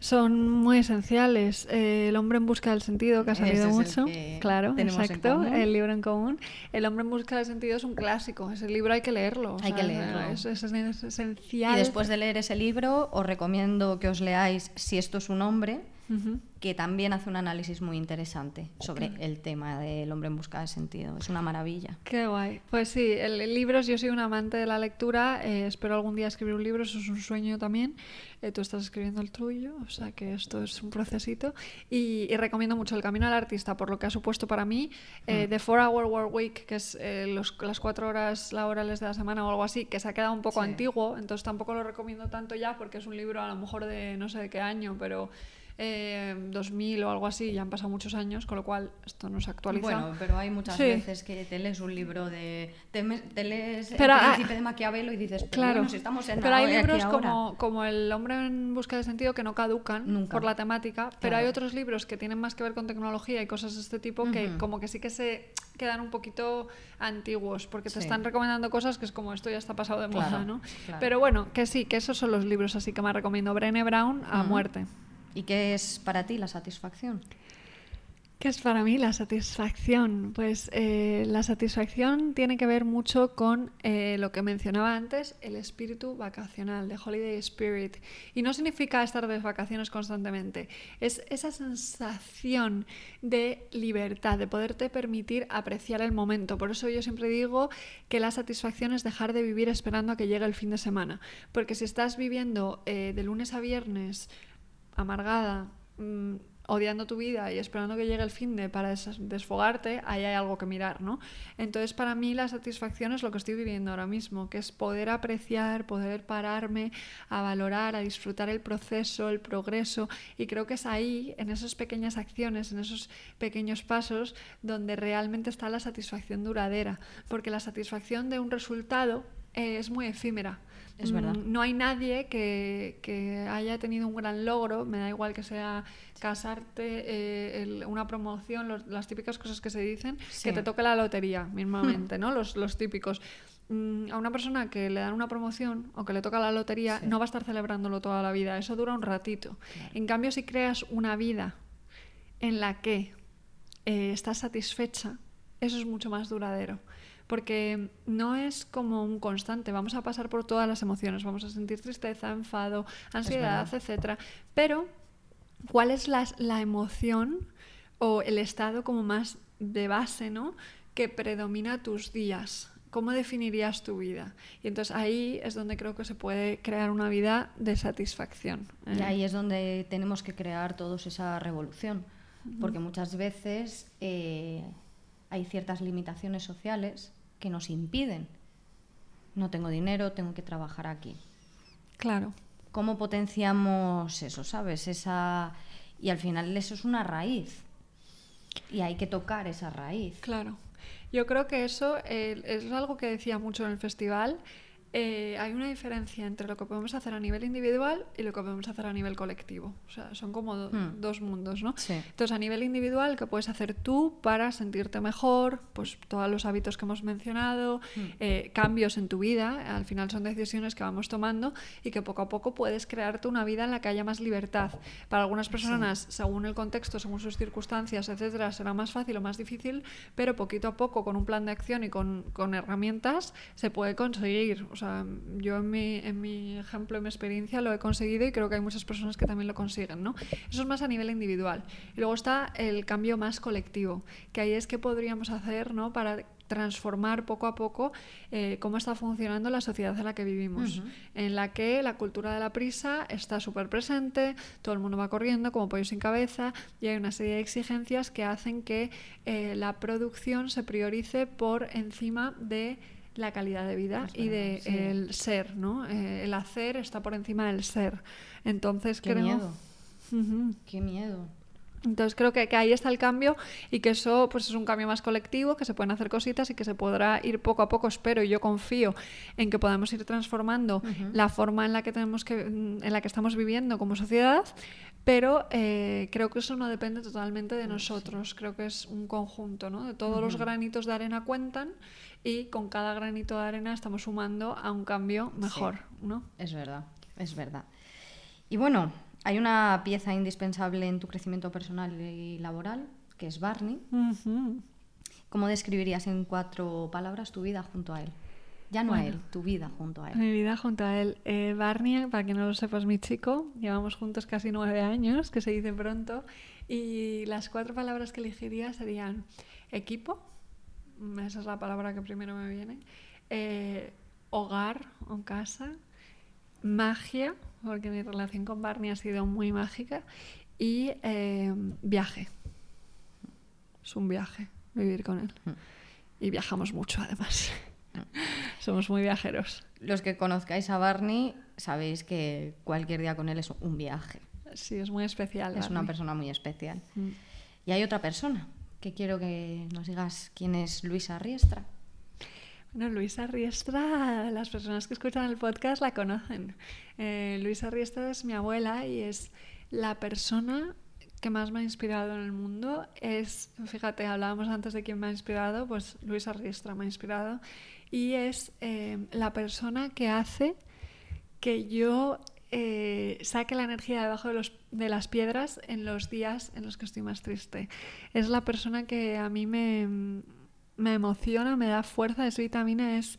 son muy esenciales. Eh, el hombre en busca del sentido, que ha salido mucho. Claro, exacto. El libro en común. El hombre en busca del sentido es un clásico. Ese libro hay que leerlo. Hay que leerlo. Es, es- es esencial. Y después de leer ese libro, os recomiendo que os leáis Si esto es un hombre, Ujú. que también hace un análisis muy interesante sobre el tema del hombre en busca de sentido. Es una maravilla. Qué guay. Pues sí, el, el libros, yo soy un amante de la lectura, eh, espero algún día escribir un libro, eso es un sueño también. Eh, tú estás escribiendo el tuyo, o sea que esto es un procesito. Y, y recomiendo mucho El Camino al Artista, por lo que ha supuesto para mí, eh, The Four Hour Work Week, que es eh, los- las cuatro horas laborales de la semana o algo así, que se ha quedado un poco Sí. antiguo, entonces tampoco lo recomiendo tanto ya, porque es un libro a lo mejor de no sé de qué año, pero... eh, 2000 o algo así, ya han pasado muchos años, con lo cual esto no se actualiza. Bueno, pero hay muchas Sí. veces que te lees un libro de. Te, me- te lees Pero, El ah, Príncipe de Maquiavelo y dices, pero Claro, bueno, si estamos en pero hay libros ahora". como, como El hombre en busca de sentido que no caducan Nunca. por la temática, pero hay otros libros que tienen más que ver con tecnología y cosas de este tipo que como que sí que se quedan un poquito antiguos porque te Sí. están recomendando cosas que es como esto ya está pasado de moda, Claro, ¿no? claro. Pero bueno, que sí, que esos son los libros así que más recomiendo. Brené Brown a muerte. ¿Y qué es para ti la satisfacción? ¿Qué es para mí la satisfacción? Pues eh, la satisfacción tiene que ver mucho con eh, lo que mencionaba antes, el espíritu vacacional, de Holiday Spirit. Y no significa estar de vacaciones constantemente, es esa sensación de libertad, de poderte permitir apreciar el momento. Por eso yo siempre digo que la satisfacción es dejar de vivir esperando a que llegue el fin de semana. Porque si estás viviendo eh, de lunes a viernes amargada, mm, odiando tu vida y esperando que llegue el fin de para des- desfogarte, ahí hay algo que mirar, ¿no? Entonces, para mí la satisfacción es lo que estoy viviendo ahora mismo, que es poder apreciar, poder pararme a valorar, a disfrutar el proceso, el progreso, y creo que es ahí, en esas pequeñas acciones, en esos pequeños pasos, donde realmente está la satisfacción duradera, porque la satisfacción de un resultado eh, es muy efímera. Es verdad. Mm, no hay nadie que, que haya tenido un gran logro, me da igual que sea casarte, eh, el- una promoción, los- las típicas cosas que se dicen, Sí. que te toque la lotería mismamente, ¿no? Los, los típicos. Mm, A una persona que le dan una promoción o que le toca la lotería, Sí. no va a estar celebrándolo toda la vida, eso dura un ratito. En cambio, si creas una vida en la que eh, estás satisfecha, eso es mucho más duradero. Porque no es como un constante, vamos a pasar por todas las emociones, vamos a sentir tristeza, enfado, ansiedad, etcétera. Pero, ¿cuál es la, la emoción o el estado como más de base, ¿no? Que predomina tus días. ¿Cómo definirías tu vida? Y entonces ahí es donde creo que se puede crear una vida de satisfacción. Y ¿eh? ahí es donde tenemos que crear todos esa revolución, porque muchas veces eh, hay ciertas limitaciones sociales que nos impiden. No tengo dinero, tengo que trabajar aquí. Claro. ¿Cómo potenciamos eso, sabes? Esa... Y al final eso es una raíz. Y hay que tocar esa raíz. Claro. Yo creo que eso eh, es algo que decía mucho en el festival. Eh, hay una diferencia entre lo que podemos hacer a nivel individual y lo que podemos hacer a nivel colectivo. O sea, son como do- Hmm. dos mundos, ¿no? Sí. Entonces, a nivel individual, ¿qué puedes hacer tú para sentirte mejor? Pues todos los hábitos que hemos mencionado, eh, cambios en tu vida, al final son decisiones que vamos tomando y que poco a poco puedes crearte una vida en la que haya más libertad. Para algunas personas, según el contexto, según sus circunstancias, etcétera, será más fácil o más difícil, pero poquito a poco, con un plan de acción y con, con herramientas, se puede conseguir. O sea, yo en mi, en mi ejemplo, en mi experiencia, lo he conseguido y creo que hay muchas personas que también lo consiguen, ¿no? Eso es más a nivel individual. Y luego está el cambio más colectivo, que ahí es que podríamos hacer, ¿no? Para transformar poco a poco eh, cómo está funcionando la sociedad en la que vivimos, en la que la cultura de la prisa está súper presente, todo el mundo va corriendo como pollo sin cabeza y hay una serie de exigencias que hacen que eh, la producción se priorice por encima de la calidad de vida Es y de sí. el ser, ¿no? Eh, el hacer está por encima del ser. Entonces Qué creo... miedo. Qué miedo. Entonces creo que, que ahí está el cambio y que eso pues es un cambio más colectivo, que se pueden hacer cositas y que se podrá ir poco a poco, espero y yo confío en que podamos ir transformando la forma en la que tenemos que en la que estamos viviendo como sociedad, pero eh, creo que eso no depende totalmente de nosotros, creo que es un conjunto, ¿no? De todos los granitos de arena cuentan y con cada granito de arena estamos sumando a un cambio mejor, ¿no? Es verdad, es verdad. Y bueno, hay una pieza indispensable en tu crecimiento personal y laboral, que es Barney. ¿Cómo describirías en cuatro palabras tu vida junto a él? Ya no a él, tu vida junto a él. Mi vida junto a él. Eh, Barney, para que no lo sepas, mi chico, llevamos juntos casi nueve años, que se dice pronto, y las cuatro palabras que elegiría serían equipo, esa es la palabra que primero me viene, eh, hogar o casa, magia, porque mi relación con Barney ha sido muy mágica, y eh, viaje. Es un viaje vivir con él. Mm. Y viajamos mucho además. Somos muy viajeros. Los que conozcáis a Barney sabéis que cualquier día con él es un viaje. Sí, es muy especial. Es una Barney. persona muy especial. Mm. Y hay otra persona que quiero que nos digas quién es Luisa Riestra. Bueno, Luisa Riestra, las personas que escuchan el podcast la conocen. Eh, Luisa Riestra es mi abuela y es la persona que más me ha inspirado en el mundo. Es, fíjate, hablábamos antes de quién me ha inspirado, pues Luisa Riestra me ha inspirado. Y es eh, la persona que hace que yo eh, saque la energía debajo de, los, de las piedras en los días en los que estoy más triste. Es la persona que a mí me, me emociona, me da fuerza, es vitamina, es,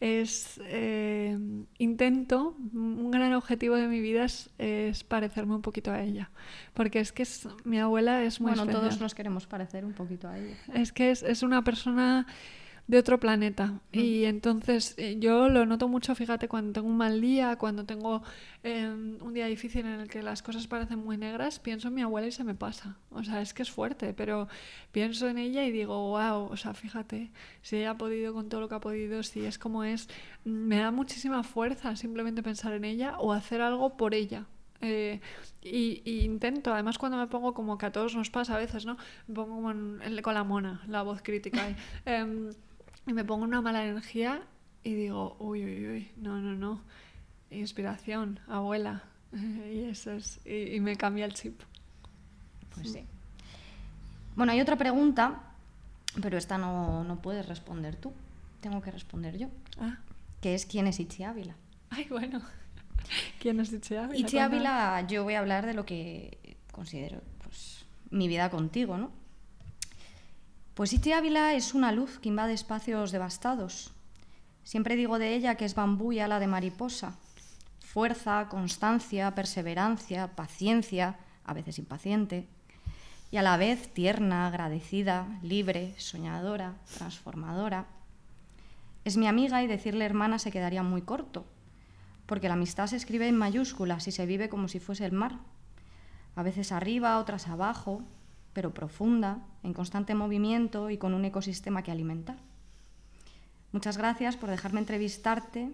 es eh, intento, un gran objetivo de mi vida es, es parecerme un poquito a ella, porque es que es, mi abuela es muy Bueno, especial. todos nos queremos parecer un poquito a ella. Es que es, es una persona de otro planeta. Y entonces eh, yo lo noto mucho, fíjate, cuando tengo un mal día, cuando tengo eh, un día difícil en el que las cosas parecen muy negras, pienso en mi abuela y se me pasa. O sea, es que es fuerte, pero pienso en ella y digo, wow, o sea, fíjate, si ella ha podido con todo lo que ha podido, si es como es, me da muchísima fuerza simplemente pensar en ella o hacer algo por ella. Eh, y, y intento, además cuando me pongo como que a todos nos pasa a veces, ¿no? Me pongo como en- en- con la mona, la voz crítica. ahí. Y me pongo una mala energía y digo, uy, uy, uy, no, no, no. Inspiración, abuela. y eso es. Y, y me cambia el chip. Pues sí. Bueno, hay otra pregunta, pero esta no, no puedes responder tú. Tengo que responder yo. Ah, Que es quién es Itzi Ávila. ay, bueno. ¿Quién es Itzi Ávila? Itzi Cuéntame. Ávila, yo voy a hablar de lo que considero pues, mi vida contigo, ¿no? Pues Itzi Ávila es una luz que invade espacios devastados. Siempre digo de ella que es bambú y ala de mariposa. Fuerza, constancia, perseverancia, paciencia, a veces impaciente, y a la vez tierna, agradecida, libre, soñadora, transformadora. Es mi amiga y decirle hermana se quedaría muy corto, porque la amistad se escribe en mayúsculas y se vive como si fuese el mar. A veces arriba, otras abajo, pero profunda, en constante movimiento y con un ecosistema que alimentar. Muchas gracias por dejarme entrevistarte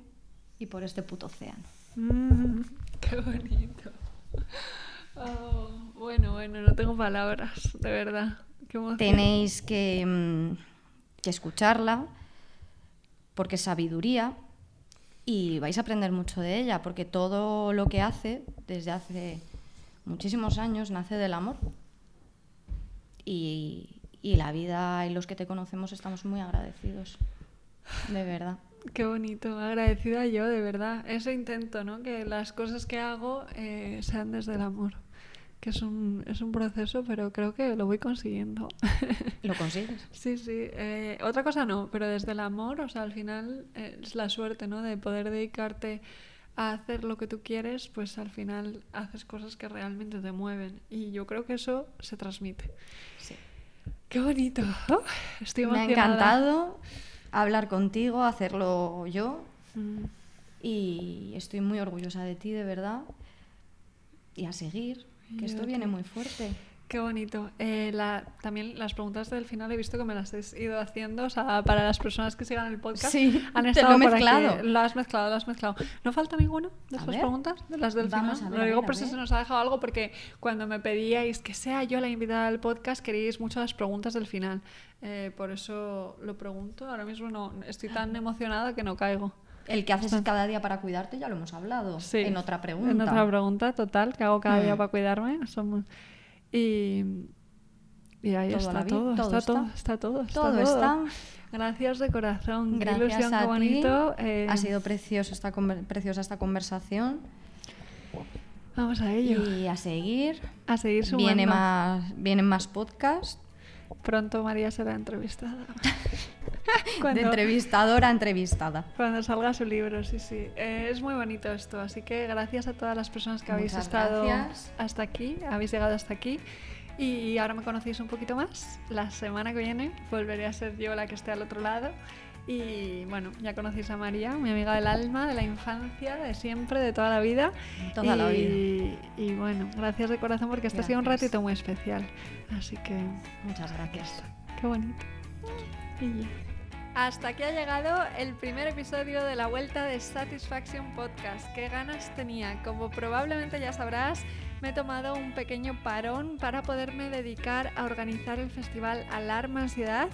y por este puto océano. Mm, qué bonito. Oh, bueno, bueno, no tengo palabras, de verdad. Qué. Tenéis que, mm, que escucharla porque es sabiduría y vais a aprender mucho de ella porque todo lo que hace desde hace muchísimos años nace del amor. Y, y la vida y los que te conocemos estamos muy agradecidos. De verdad. Qué bonito, agradecida yo, de verdad. Eso intento, ¿no? Que las cosas que hago eh, sean desde el amor. Que es un, es un proceso, pero creo que lo voy consiguiendo. ¿Lo consigues? Sí, sí. Eh, otra cosa no, pero desde el amor, o sea, al final eh, es la suerte, ¿no? De poder dedicarte a hacer lo que tú quieres, pues al final haces cosas que realmente te mueven. Y yo creo que eso se transmite. Sí. Qué bonito. Oh, estoy Me ha emocionada. encantado hablar contigo, hacerlo yo Mm. y estoy muy orgullosa de ti, de verdad. Y a seguir, que esto viene muy fuerte. Qué bonito. Eh, la- también las preguntas del final he visto que me las has ido haciendo. O sea, para las personas que sigan el podcast, Sí, han te lo he por aquí. mezclado. Lo has mezclado, lo has mezclado. ¿No falta ninguna de estas preguntas? De las del Vamos final. a ver, Lo digo por si se nos ha dejado algo, porque cuando me pedíais que sea yo la invitada del podcast, queríais mucho las preguntas del final. Eh, por eso lo pregunto. Ahora mismo no estoy tan emocionada que no caigo. El que haces cada día para cuidarte ya lo hemos hablado Sí. en otra pregunta. En otra pregunta, total, que hago cada día Mm. para cuidarme. Somos... Y, y ahí Todo está, todo, todo está, todo, está. está todo, está Todo está. Gracias de corazón, qué Gracias ilusión, a qué ti. bonito. eh, Ha sido precioso esta preciosa esta conversación. Vamos a ello. Y a seguir. A seguir sumando. Viene más, vienen más podcasts. Pronto María será entrevistada. De cuando, entrevistadora a entrevistada. cuando salga su libro, sí, sí. Eh, es muy bonito esto, así que gracias a todas las personas que habéis Muchas estado gracias. hasta aquí, habéis llegado hasta aquí. Y ahora me conocéis un poquito más. La semana que viene volveré a ser yo la que esté al otro lado. Y bueno, ya conocéis a María, mi amiga del alma, de la infancia, de siempre, de toda la vida. Toda la vida. Y, y bueno, gracias de corazón porque este ha sido un ratito muy especial. Así que Muchas gracias. Qué bonito. Y. Hasta aquí ha llegado el primer episodio de la vuelta de Satisfaction Podcast. Qué ganas tenía. Como probablemente ya sabrás, me he tomado un pequeño parón para poderme dedicar a organizar el festival Alarma Ansiedad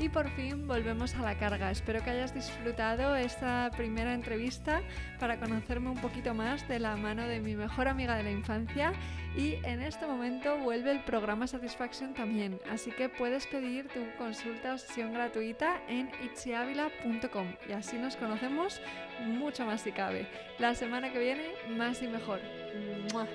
y por fin volvemos a la carga. Espero que hayas disfrutado esta primera entrevista para conocerme un poquito más de la mano de mi mejor amiga de la infancia y en este momento vuelve el programa Satisfaction también, así que puedes pedir tu consulta o sesión gratuita en itziavila.com y así nos conocemos mucho más si cabe. La semana que viene, más y mejor. ¡Mua!